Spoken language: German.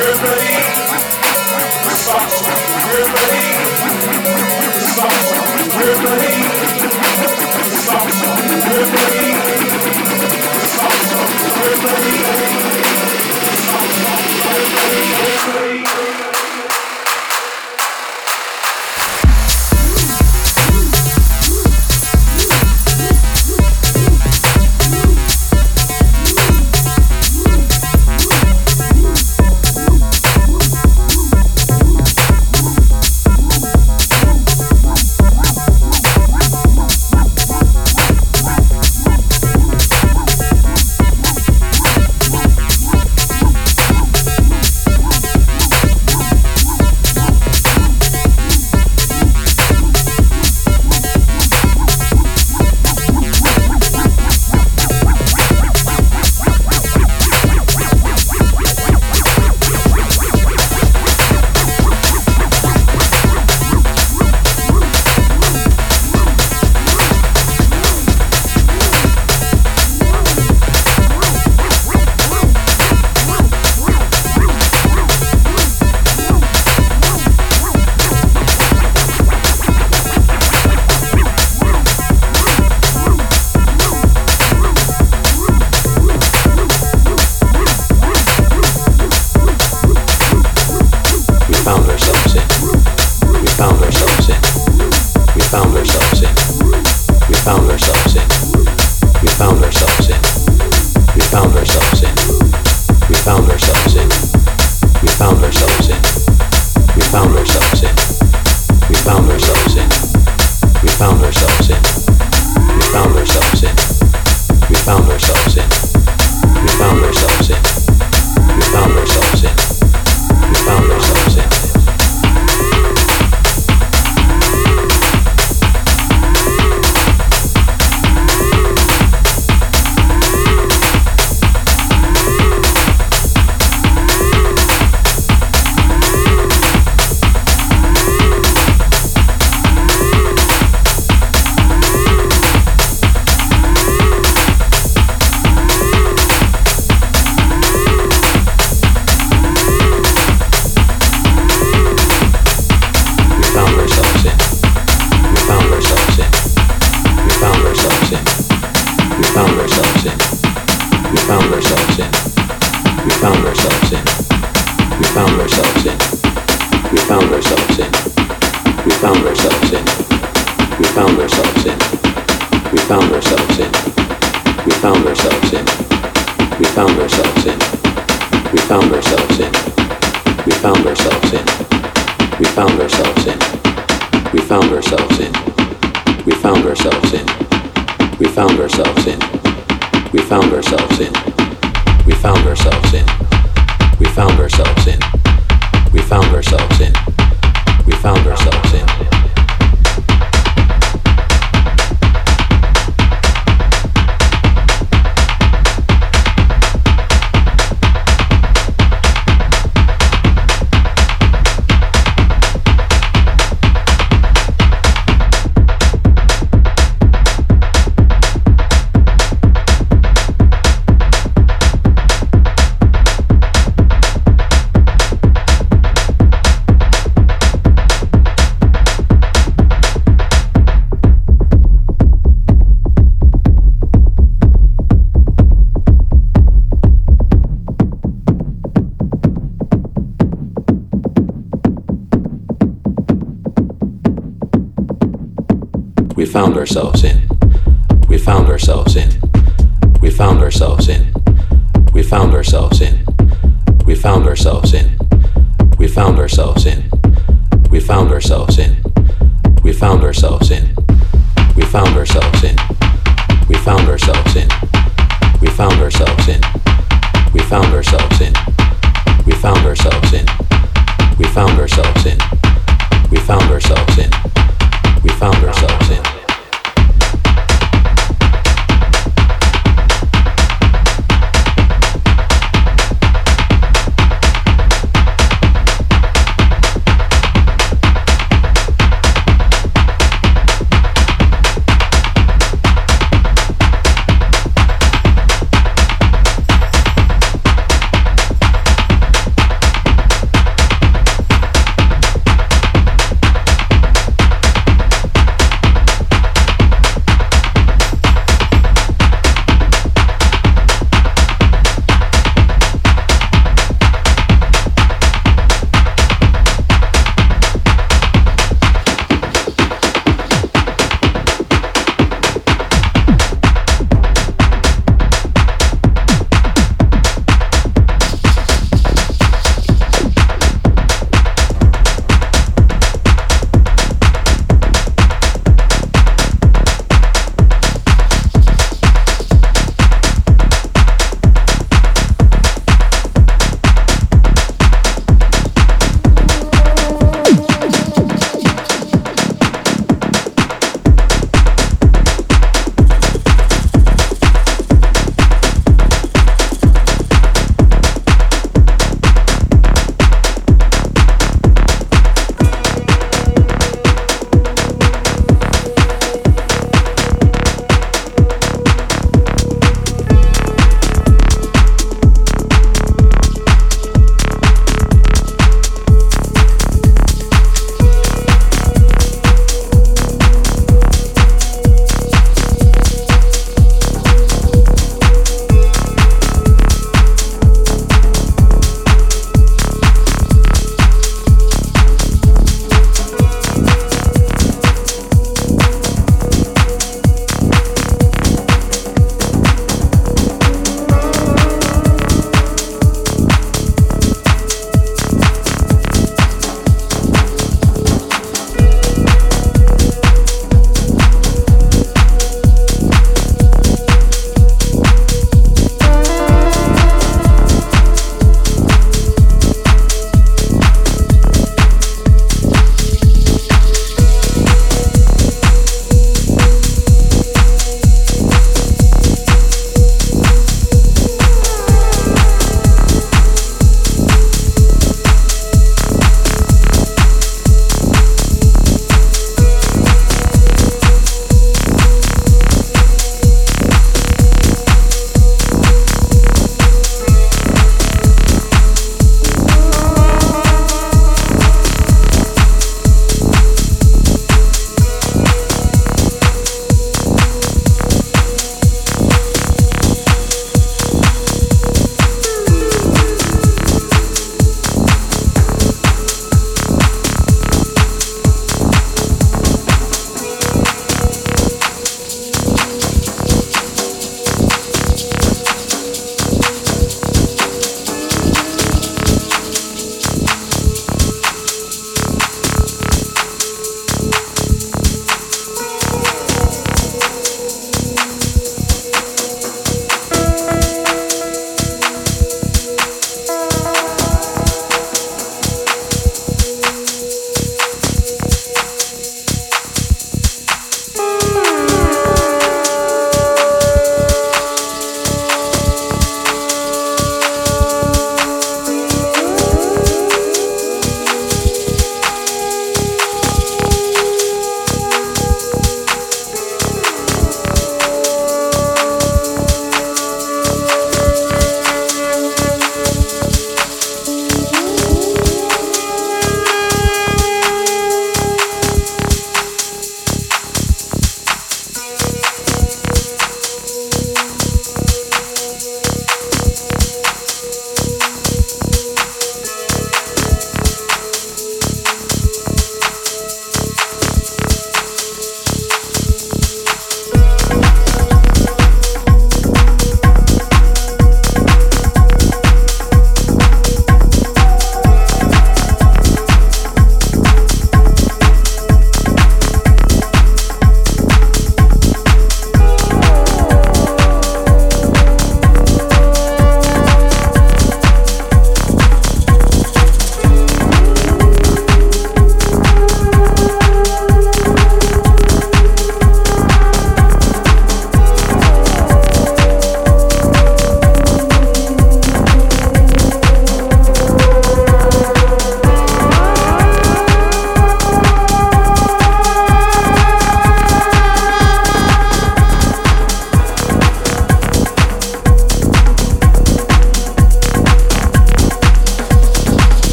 Responsible. We're ready. Responsible. We're ready.